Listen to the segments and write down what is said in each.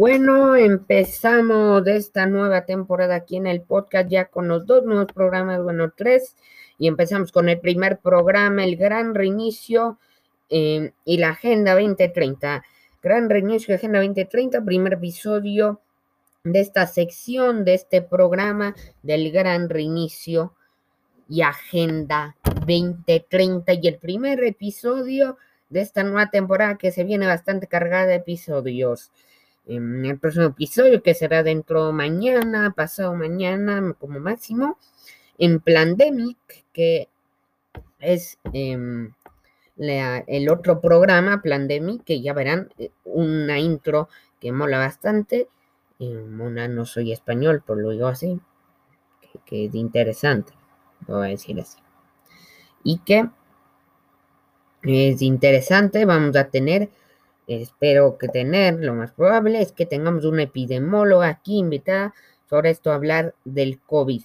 Bueno, empezamos de esta nueva temporada aquí en el podcast ya con los dos nuevos programas, bueno, tres, y empezamos con el primer programa, el gran reinicio eh, y la Agenda 2030. Gran reinicio y Agenda 2030, primer episodio de esta sección, de este programa del gran reinicio y Agenda 2030 y el primer episodio de esta nueva temporada que se viene bastante cargada de episodios. En el próximo episodio, que será dentro mañana, pasado mañana, como máximo, en Plandemic, que es em, el otro programa, Plandemic, que ya verán eh, una intro que mola bastante. Mona, no soy español, por lo digo así, que, que es interesante, voy a decir así. Y que es interesante, vamos a tener, espero que tener, lo más probable es que tengamos una epidemóloga aquí invitada sobre esto, hablar del COVID.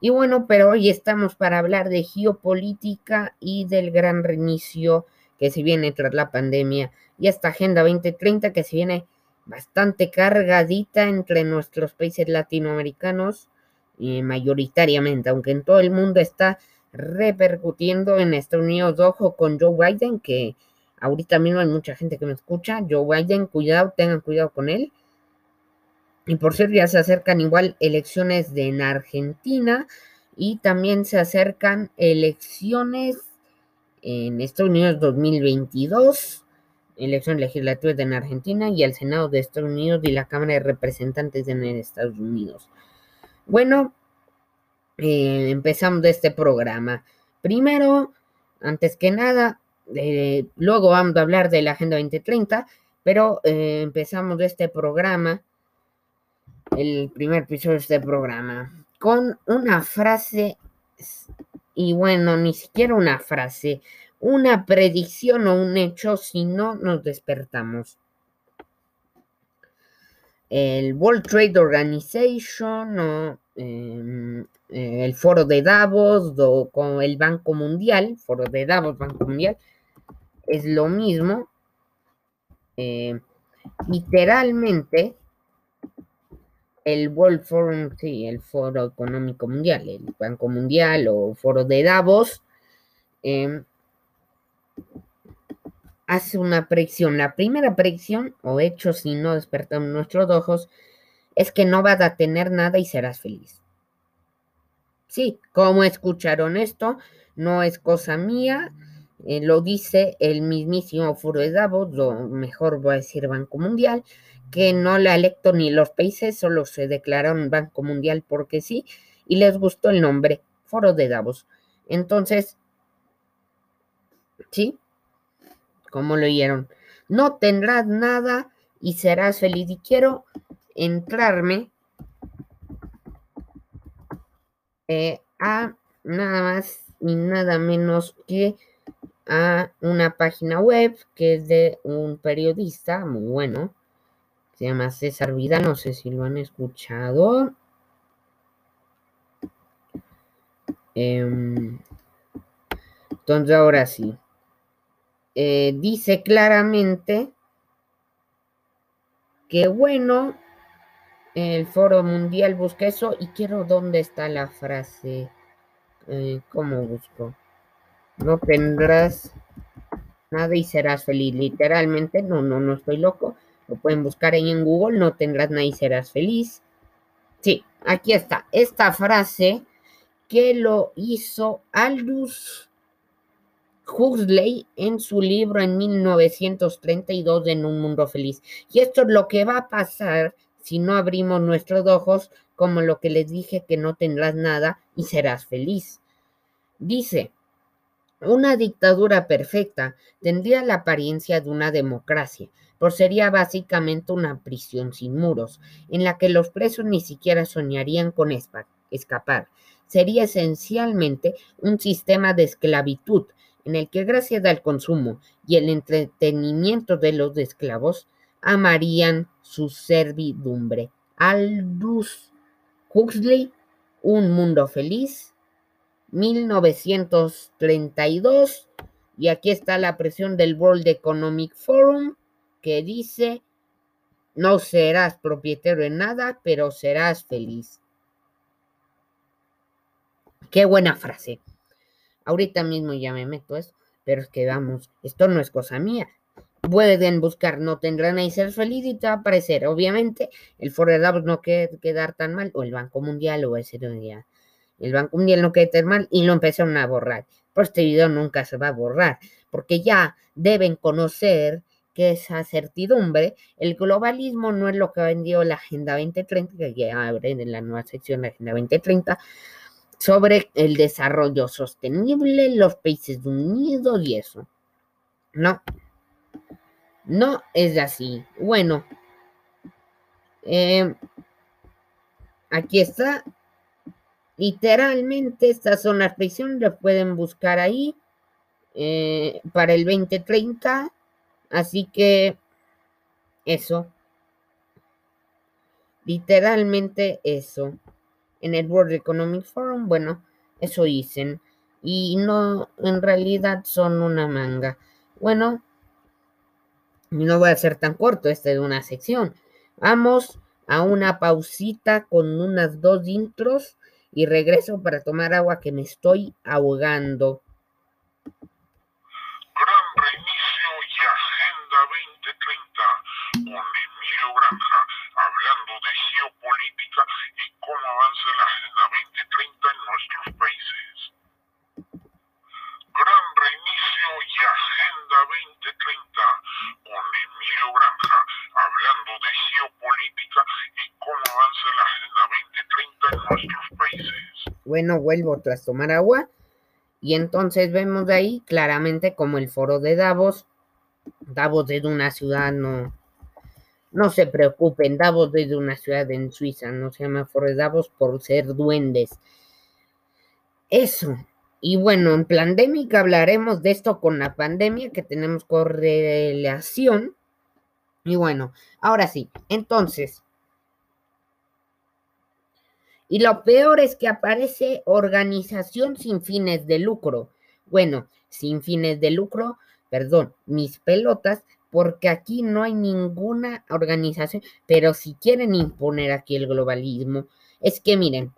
Y bueno, pero hoy estamos para hablar de geopolítica y del gran reinicio que se viene tras la pandemia y esta Agenda 2030 que se viene bastante cargadita entre nuestros países latinoamericanos, y mayoritariamente, aunque en todo el mundo está repercutiendo en Estados Unidos. Ojo con Joe Biden, que ahorita mismo hay mucha gente que me escucha. Joe Biden, cuidado, tengan cuidado con él. Y por cierto, ya se acercan igual elecciones en Argentina y también se acercan elecciones en Estados Unidos 2022, elecciones legislativas en Argentina y el Senado de Estados Unidos y la Cámara de Representantes en Estados Unidos. Bueno, eh, empezamos este programa. Primero, antes que nada, eh, luego vamos a hablar de la Agenda 2030, pero eh, empezamos este programa, el primer episodio de este programa, con una frase, y bueno, ni siquiera una frase, una predicción o un hecho si no nos despertamos. El World Trade Organization o em, eh, el foro de Davos o con el Banco Mundial, foro de Davos, Banco Mundial, es lo mismo. Eh, literalmente, el World Forum, sí, el Foro Económico Mundial, el Banco Mundial o Foro de Davos, em, hace una predicción. La primera predicción, o hecho si no despertamos nuestros ojos, es que no vas a tener nada y serás feliz. Sí, como escucharon esto, no es cosa mía, eh, lo dice el mismísimo Foro de Davos, o mejor voy a decir Banco Mundial, que no le electo ni los países, solo se declararon Banco Mundial porque sí, y les gustó el nombre, Foro de Davos. Entonces, sí, como lo oyeron, no tendrás nada y serás feliz. Y quiero entrarme Eh, a nada más y nada menos que a una página web que es de un periodista muy bueno. Se llama César Vida, no sé si lo han escuchado. Em, entonces ahora sí. Eh, dice claramente que bueno, el foro mundial busca eso y quiero dónde está la frase. Eh, ¿Cómo busco? No tendrás nada y serás feliz. Literalmente, no, no, no estoy loco. Lo pueden buscar ahí en Google. No tendrás nada y serás feliz. Sí, aquí está. Esta frase que lo hizo Aldous Huxley en su libro en 1932 en Un Mundo Feliz. Y esto es lo que va a pasar si no abrimos nuestros ojos, como lo que les dije que no tendrás nada y serás feliz. Dice, una dictadura perfecta tendría la apariencia de una democracia, pues sería básicamente una prisión sin muros, en la que los presos ni siquiera soñarían con escapar. Sería esencialmente un sistema de esclavitud, en el que gracias al consumo y el entretenimiento de los esclavos, amarían su servidumbre. Aldous Huxley, Un Mundo Feliz, 1932. Y aquí está la presión del World Economic Forum que dice, No serás propietario de nada, pero serás feliz. Qué buena frase. Ahorita mismo ya me meto eso, pero es que vamos, esto no es cosa mía. Pueden buscar, no tendrán ahí ser feliz y te va a aparecer. Obviamente, el Davos no quiere quedar tan mal, o el Banco Mundial, o ese día. El Banco Mundial no quiere mal y lo empezaron a borrar. Por este video nunca se va a borrar, porque ya deben conocer que esa certidumbre, el globalismo no es lo que vendió la Agenda 2030, que ya abren en la nueva sección Agenda 2030, sobre el desarrollo sostenible, los países unidos y eso. No, no es así. Bueno, eh, aquí está. Literalmente estas son las predicciones, las pueden buscar ahí eh, para el 2030. Así que eso. Literalmente eso en el World Economic Forum, bueno, eso dicen. Y no, en realidad son una manga. Bueno, no voy a ser tan corto, esta es una sección. Vamos a una pausita con unas dos intros y regreso para tomar agua que me estoy ahogando. Gran reinicio y Agenda 2030 con Emilio Granja hablando de geopolítica y cómo avanza la Agenda 2030 en nuestros países. Gran reinicio y Agenda 2030 con Emilio Granja hablando de geopolítica y cómo avanza la Agenda Bueno, vuelvo tras tomar agua. Y entonces vemos ahí claramente como el foro de Davos. Davos es una ciudad no, no se preocupen, Davos desde una ciudad en Suiza, no se llama Forest Davos por ser duendes. Eso. Y bueno, en pandémica hablaremos de esto con la pandemia, que tenemos correlación. Y bueno, ahora sí, entonces. Y lo peor es que aparece organización sin fines de lucro. Bueno, sin fines de lucro, perdón, mis pelotas, porque aquí no hay ninguna organización, pero si quieren imponer aquí el globalismo, es que miren,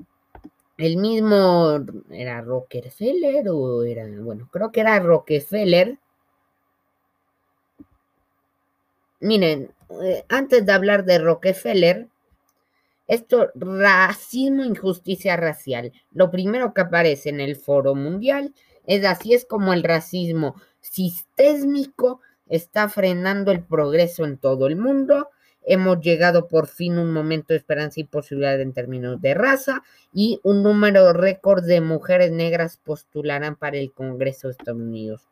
el mismo era Rockefeller o era, bueno, creo que era Rockefeller. Miren, eh, antes de hablar de Rockefeller, esto, racismo, injusticia racial. Lo primero que aparece en el foro mundial es así es como el racismo sistémico está frenando el progreso en todo el mundo. Hemos llegado por fin un momento de esperanza y posibilidad en términos de raza y un número récord de mujeres negras postularán para el Congreso de Estados Unidos.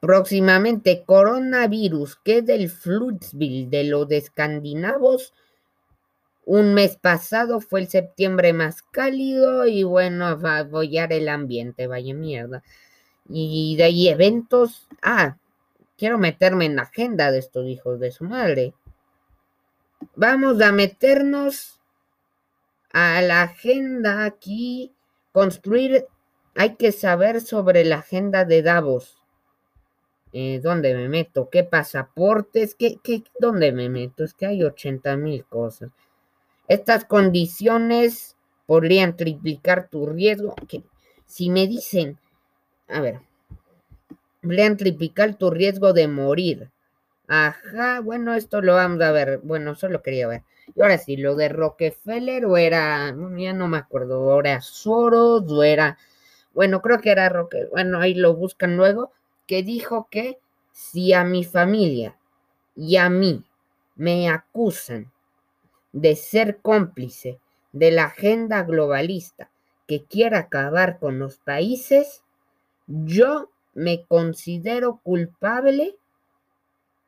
Próximamente, coronavirus, que es del Flutsville, de los escandinavos. Un mes pasado fue el septiembre más cálido y bueno, va a apoyar el ambiente, vaya mierda. Y de ahí eventos. Ah, quiero meterme en la agenda de estos hijos de su madre. Vamos a meternos a la agenda aquí. Construir. Hay que saber sobre la agenda de Davos. Eh, ¿Dónde me meto? ¿Qué pasaportes? ¿Qué, qué, ¿Dónde me meto? Es que hay 80 mil cosas. Estas condiciones podrían triplicar tu riesgo. Que, si me dicen a ver. Blean triplicar tu riesgo de morir. Ajá, bueno, esto lo vamos a ver. Bueno, solo quería ver. Y ahora sí, lo de Rockefeller o era, ya no me acuerdo, era Soros o era, bueno, creo que era Rockefeller, bueno, ahí lo buscan luego, que dijo que si a mi familia y a mí me acusan de ser cómplice de la agenda globalista que quiere acabar con los países, yo me considero culpable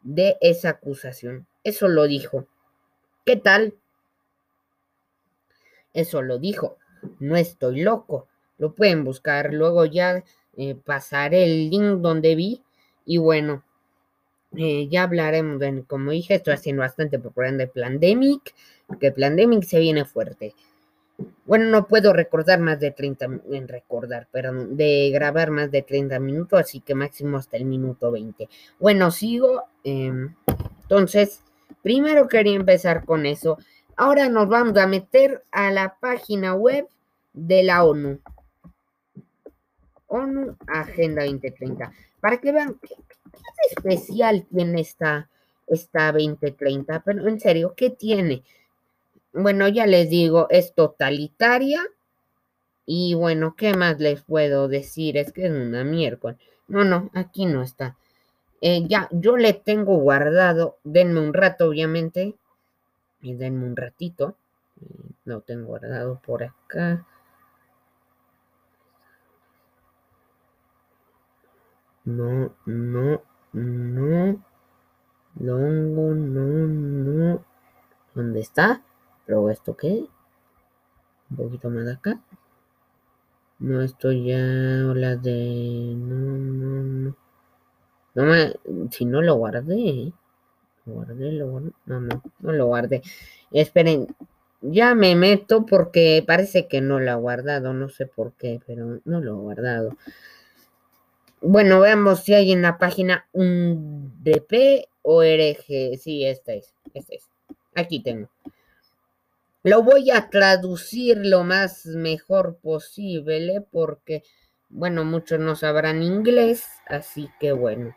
de esa acusación. Eso lo dijo. ¿Qué tal? Eso lo dijo. No estoy loco. Lo pueden buscar. Luego ya eh, pasaré el link donde vi. Y bueno, eh, ya hablaremos de, como dije, estoy haciendo bastante propaganda de Plandemic, porque Plandemic se viene fuerte. Bueno, no puedo recordar más de 30, en recordar, perdón, de grabar más de 30 minutos, así que máximo hasta el minuto 20. Bueno, sigo. em, entonces, primero quería empezar con eso. Ahora nos vamos a meter a la página web de la ONU. ONU Agenda 2030. Para que vean qué, especial tiene esta, esta 2030. Pero en serio, ¿qué tiene? Bueno, ya les digo, es totalitaria. Y bueno, ¿qué más les puedo decir? Es que es una miércoles. No, no, aquí no está. Eh, ya, yo le tengo guardado. Denme un rato, obviamente. Y denme un ratito. Eh, Lo tengo guardado por acá. No, no, no. Longo, no, no. ¿Dónde está? Pero esto qué? Un poquito más acá. No, esto ya la de. No, no, no. No me. Si no lo guardé. Lo guardé, lo guardé. No, no, no lo guardé. Esperen. Ya me meto porque parece que no lo ha guardado. No sé por qué, pero no lo he guardado. Bueno, veamos si hay en la página un DP o RG. Sí, esta es. Esta es. Aquí tengo. Lo voy a traducir lo más mejor posible porque, bueno, muchos no sabrán inglés, así que bueno.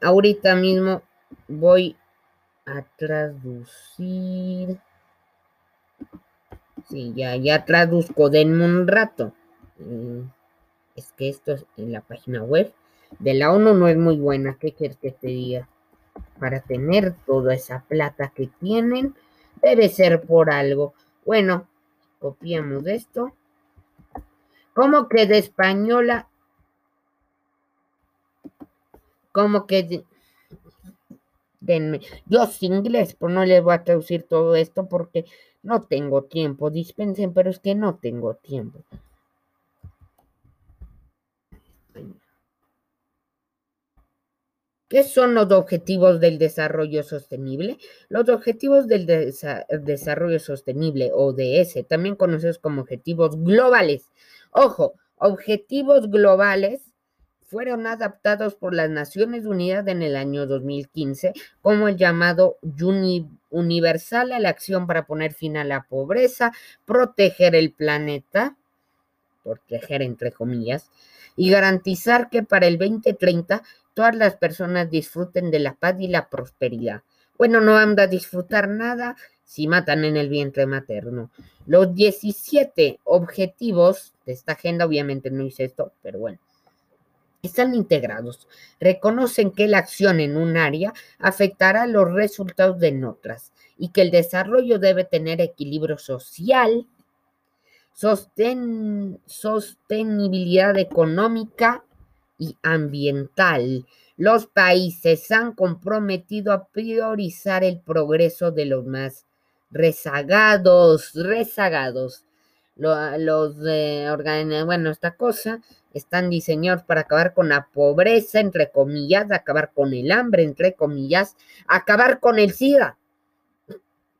Ahorita mismo voy a traducir. Sí, ya, ya traduzco, denme un rato. Mm, Es que esto es en la página web de la ONU no es muy buena. ¿Qué quieres que te diga? para tener toda esa plata que tienen, debe ser por algo. Bueno, copiamos esto. ¿Cómo que de española? ¿Cómo que de... Denme. Yo sin inglés, pues no les voy a traducir todo esto porque no tengo tiempo. Dispensen, pero es que no tengo tiempo. ¿Qué son los objetivos del desarrollo sostenible? Los objetivos del desa- desarrollo sostenible, ODS, también conocidos como objetivos globales. Ojo, objetivos globales fueron adaptados por las Naciones Unidas en el año 2015 como el llamado uni- universal a la acción para poner fin a la pobreza, proteger el planeta, proteger entre comillas, y garantizar que para el 2030 todas las personas disfruten de la paz y la prosperidad. Bueno, no anda a disfrutar nada si matan en el vientre materno. Los 17 objetivos de esta agenda, obviamente no hice esto, pero bueno, están integrados. Reconocen que la acción en un área afectará los resultados en otras y que el desarrollo debe tener equilibrio social, sosten- sostenibilidad económica y ambiental. Los países han comprometido a priorizar el progreso de los más rezagados, rezagados. Lo- los eh, organ- bueno, esta cosa están diseñados para acabar con la pobreza, entre comillas, acabar con el hambre, entre comillas, acabar con el SIDA.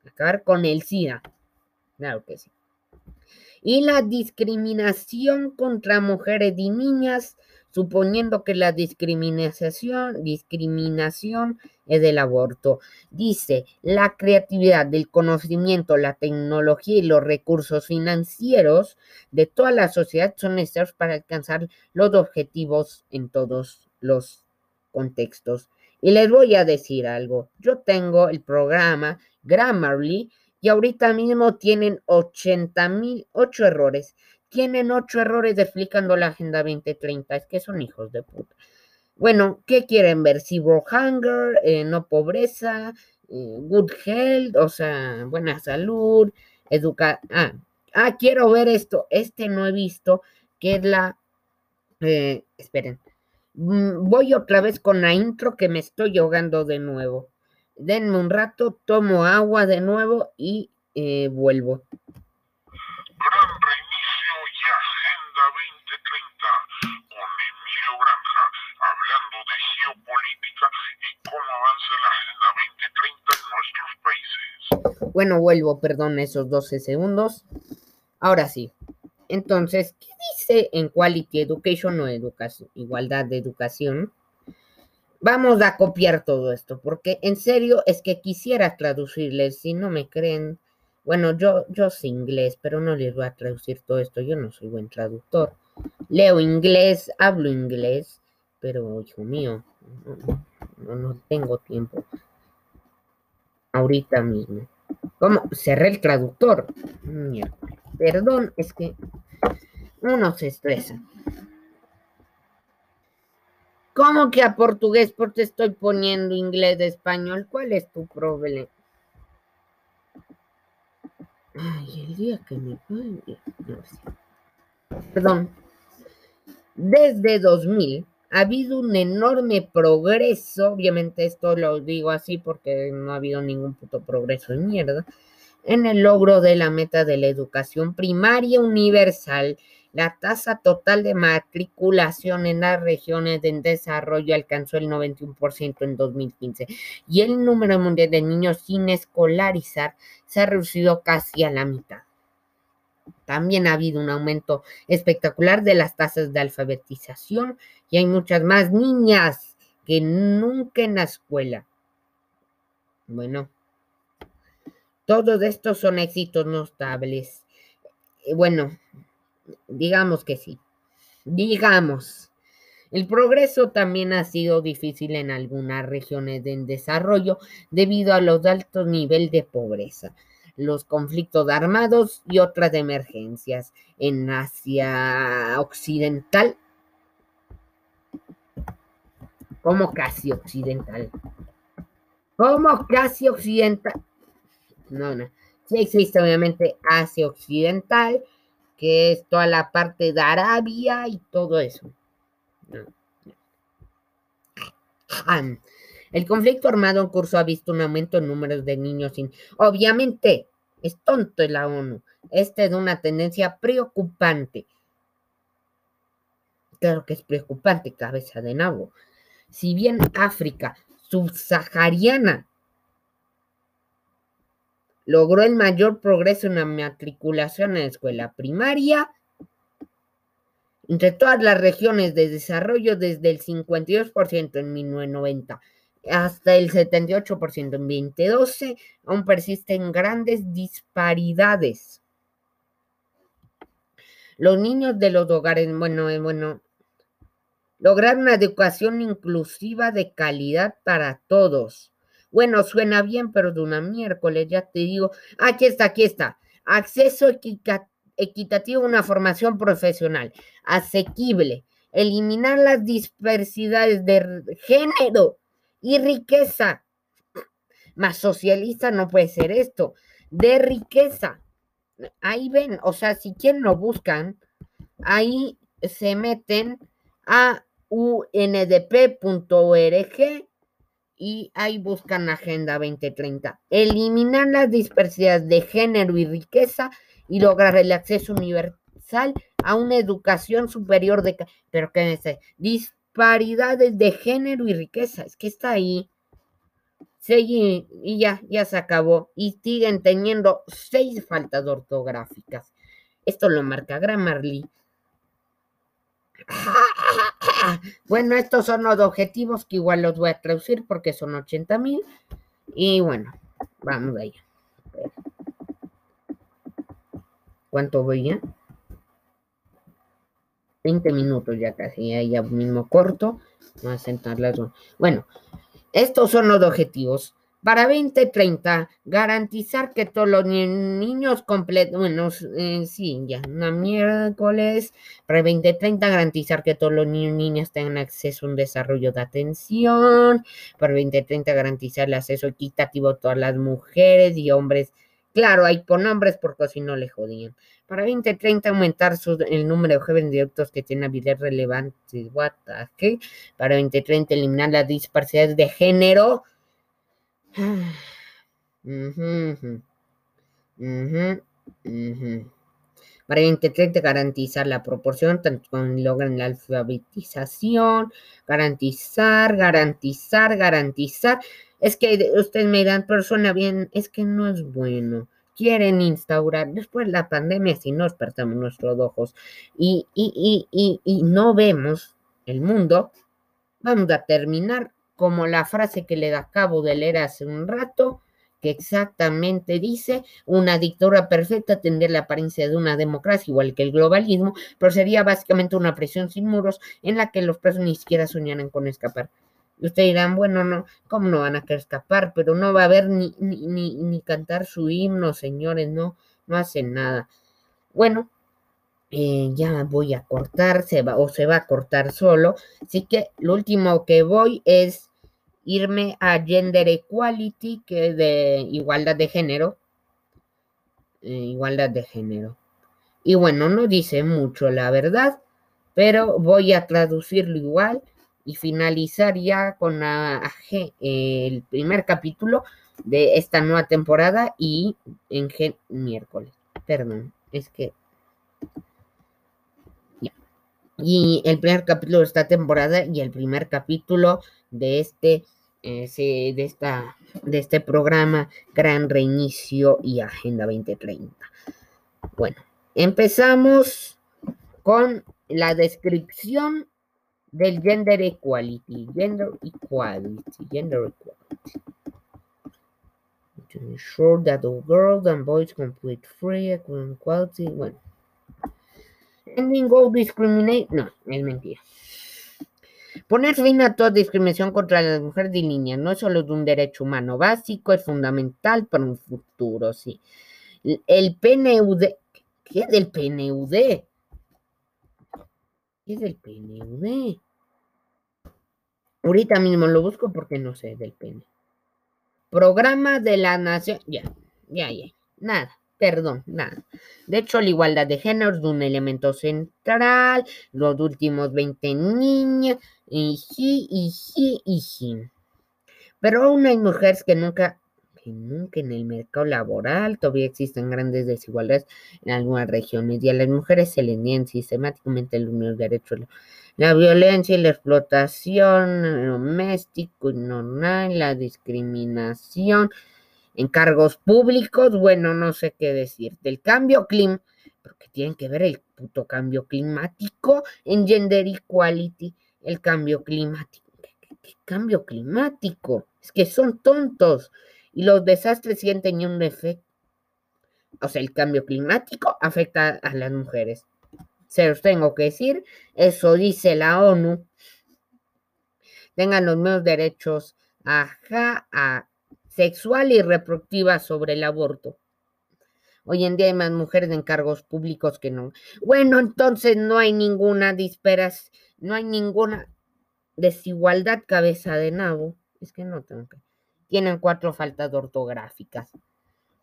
Acabar con el SIDA. Claro que sí. Y la discriminación contra mujeres y niñas, suponiendo que la discriminación, discriminación es del aborto. Dice, la creatividad del conocimiento, la tecnología y los recursos financieros de toda la sociedad son necesarios para alcanzar los objetivos en todos los contextos. Y les voy a decir algo. Yo tengo el programa Grammarly y ahorita mismo tienen 80 mil, 8 errores. Tienen 8 errores explicando la Agenda 2030. Es que son hijos de puta. Bueno, ¿qué quieren ver? Zero hunger, eh, no pobreza, eh, good health, o sea, buena salud, educar. Ah, ah, quiero ver esto. Este no he visto, que es la. eh, esperen. Mm, Voy otra vez con la intro que me estoy ahogando de nuevo. Denme un rato, tomo agua de nuevo y vuelvo. Hablando de geopolítica y cómo avanza la Agenda 2030 en nuestros países. Bueno, vuelvo, perdón, esos 12 segundos. Ahora sí. Entonces, ¿qué dice en Quality Education o educación, igualdad de educación? Vamos a copiar todo esto, porque en serio es que quisiera traducirles, si no me creen, bueno, yo, yo sé inglés, pero no les voy a traducir todo esto, yo no soy buen traductor. Leo inglés, hablo inglés, pero hijo mío, no, no tengo tiempo. Ahorita mismo. ¿Cómo? Cerré el traductor. Perdón, es que uno se estresa. ¿Cómo que a portugués? Porque estoy poniendo inglés de español. ¿Cuál es tu problema? Ay, el día que me Perdón. Desde 2000 ha habido un enorme progreso. Obviamente, esto lo digo así porque no ha habido ningún puto progreso de mierda en el logro de la meta de la educación primaria universal. La tasa total de matriculación en las regiones de desarrollo alcanzó el 91% en 2015 y el número mundial de niños sin escolarizar se ha reducido casi a la mitad. También ha habido un aumento espectacular de las tasas de alfabetización y hay muchas más niñas que nunca en la escuela. Bueno, todos estos son éxitos notables. Eh, bueno, digamos que sí. Digamos. El progreso también ha sido difícil en algunas regiones en desarrollo debido a los altos niveles de pobreza, los conflictos armados y otras emergencias. En Asia Occidental, como casi occidental, como casi occidental, no, no. Sí existe obviamente Asia Occidental, que es toda la parte de Arabia y todo eso. El conflicto armado en curso ha visto un aumento en números de niños sin... Obviamente, es tonto la ONU. Esta es una tendencia preocupante. Claro que es preocupante, cabeza de nabo. Si bien África subsahariana logró el mayor progreso en la matriculación en la escuela primaria entre todas las regiones de desarrollo desde el 52% en 1990 hasta el 78% en 2012, aún persisten grandes disparidades. Los niños de los hogares, bueno, eh, bueno, lograr una educación inclusiva de calidad para todos bueno, suena bien, pero de una miércoles, ya te digo. Aquí está, aquí está. Acceso equitativo a una formación profesional, asequible, eliminar las dispersidades de género y riqueza. Más socialista no puede ser esto, de riqueza. Ahí ven, o sea, si quieren lo buscan, ahí se meten a undp.org y ahí buscan Agenda 2030. Eliminar las dispersidades de género y riqueza y lograr el acceso universal a una educación superior de... Pero ¿qué dice? Disparidades de género y riqueza. Es que está ahí. Seguí y ya, ya se acabó. Y siguen teniendo seis faltas ortográficas. Esto lo marca Grammarly. Bueno, estos son los objetivos que igual los voy a traducir porque son 80 mil. Y bueno, vamos allá. ¿Cuánto voy? 20 minutos ya casi, ya mismo corto. Vamos a sentar las... Bueno, estos son los objetivos. Para 2030, garantizar que todos los niños completos, bueno, eh, sí, ya, una miércoles. Para 2030, garantizar que todos los niños y niñas tengan acceso a un desarrollo de atención. Para 2030, garantizar el acceso equitativo a todas las mujeres y hombres. Claro, hay por nombres porque si no le jodían. Para 2030, aumentar el número de jóvenes directos que tienen habilidades relevantes. What Para 2030, eliminar las disparidades de género para 2030 garantizar la proporción, tanto con logran la alfabetización, garantizar, garantizar, garantizar. Es que ustedes me dan persona bien, es que no es bueno. Quieren instaurar, después de la pandemia, si no despertamos nuestros ojos y, y, y, y no vemos el mundo, vamos a terminar como la frase que le acabo de leer hace un rato, que exactamente dice, una dictadura perfecta tendría la apariencia de una democracia igual que el globalismo, pero sería básicamente una presión sin muros en la que los presos ni siquiera soñaran con escapar. Y ustedes dirán, bueno, no, ¿cómo no van a querer escapar? Pero no va a haber ni, ni, ni, cantar su himno, señores, no, no hacen nada. Bueno, eh, ya voy a cortar, se va, o se va a cortar solo. Así que lo último que voy es irme a Gender Equality, que es de igualdad de género. Eh, igualdad de género. Y bueno, no dice mucho la verdad, pero voy a traducirlo igual y finalizar ya con el primer capítulo de esta nueva temporada y en miércoles. Perdón, es que... Y el primer capítulo de esta temporada y el primer capítulo de este de, esta, de este programa Gran Reinicio y Agenda 2030. Bueno, empezamos con la descripción del gender equality. Gender equality. Gender equality. To ensure that all girls and boys complete free equality. Bueno. Ending all discriminate. No, es mentira. Poner fin a toda discriminación contra las mujeres y niñas no es solo de un derecho humano básico, es fundamental para un futuro, sí. El PNUD, ¿qué es el PNUD? ¿Qué es el PNUD? Ahorita mismo lo busco porque no sé del PN. Programa de la Nación, ya, ya, ya, nada perdón, nada. De hecho, la igualdad de género es un elemento central, los últimos 20 niñas, y sí, y sí, y sí. Pero aún hay mujeres que nunca, que nunca en el mercado laboral todavía existen grandes desigualdades en algunas regiones y a las mujeres se les niegan sistemáticamente los derechos. La violencia y la explotación doméstico y normal, la discriminación, en cargos públicos, bueno, no sé qué decir. Del cambio climático, porque tienen que ver el puto cambio climático en gender equality, el cambio climático. ¿Qué, cambio climático? Es que son tontos y los desastres siguen teniendo un efecto. O sea, el cambio climático afecta a las mujeres. Se los tengo que decir, eso dice la ONU. Tengan los mismos derechos ajá, a sexual y reproductiva sobre el aborto. Hoy en día hay más mujeres en cargos públicos que no. Bueno, entonces no hay ninguna disperas, no hay ninguna desigualdad cabeza de nabo. Es que no tengo que. Tienen cuatro faltas ortográficas.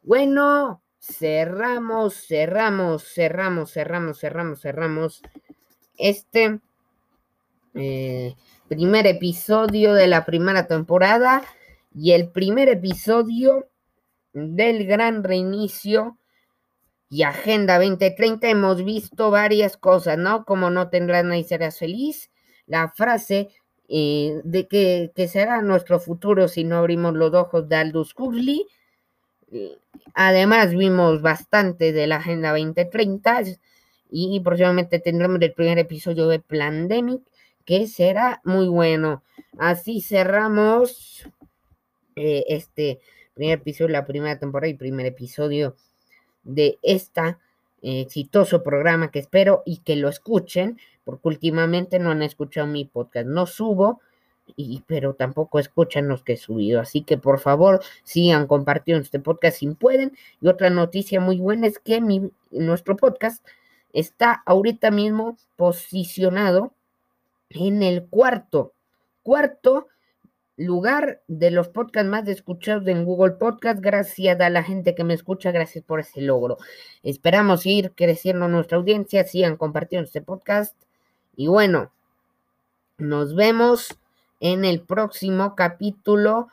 Bueno, cerramos, cerramos, cerramos, cerramos, cerramos, cerramos este eh, primer episodio de la primera temporada y el primer episodio del gran reinicio y Agenda 2030 hemos visto varias cosas, ¿no? Como no tendrás nadie serás feliz, la frase eh, de que, será nuestro futuro si no abrimos los ojos de Aldous Huxley. Además vimos bastante de la Agenda 2030 y próximamente tendremos el primer episodio de Plandemic que será muy bueno. Así cerramos eh, este primer episodio, la primera temporada y primer episodio de este exitoso programa que espero y que lo escuchen, porque últimamente no han escuchado mi podcast. No subo, y, pero tampoco escuchan los que he subido. Así que por favor sigan compartiendo este podcast si pueden. Y otra noticia muy buena es que mi, nuestro podcast está ahorita mismo posicionado en el cuarto, cuarto lugar de los podcasts más escuchados en Google Podcast. Gracias a la gente que me escucha, gracias por ese logro. Esperamos ir creciendo nuestra audiencia, sigan compartiendo este podcast. Y bueno, nos vemos en el próximo capítulo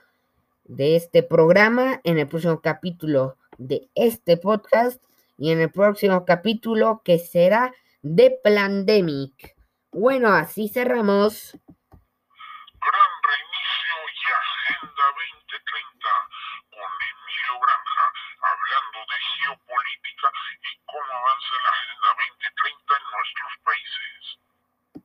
de este programa, en el próximo capítulo de este podcast. y en el próximo capítulo que será de Plandemic. Bueno, así cerramos en la Agenda 2030 en nuestros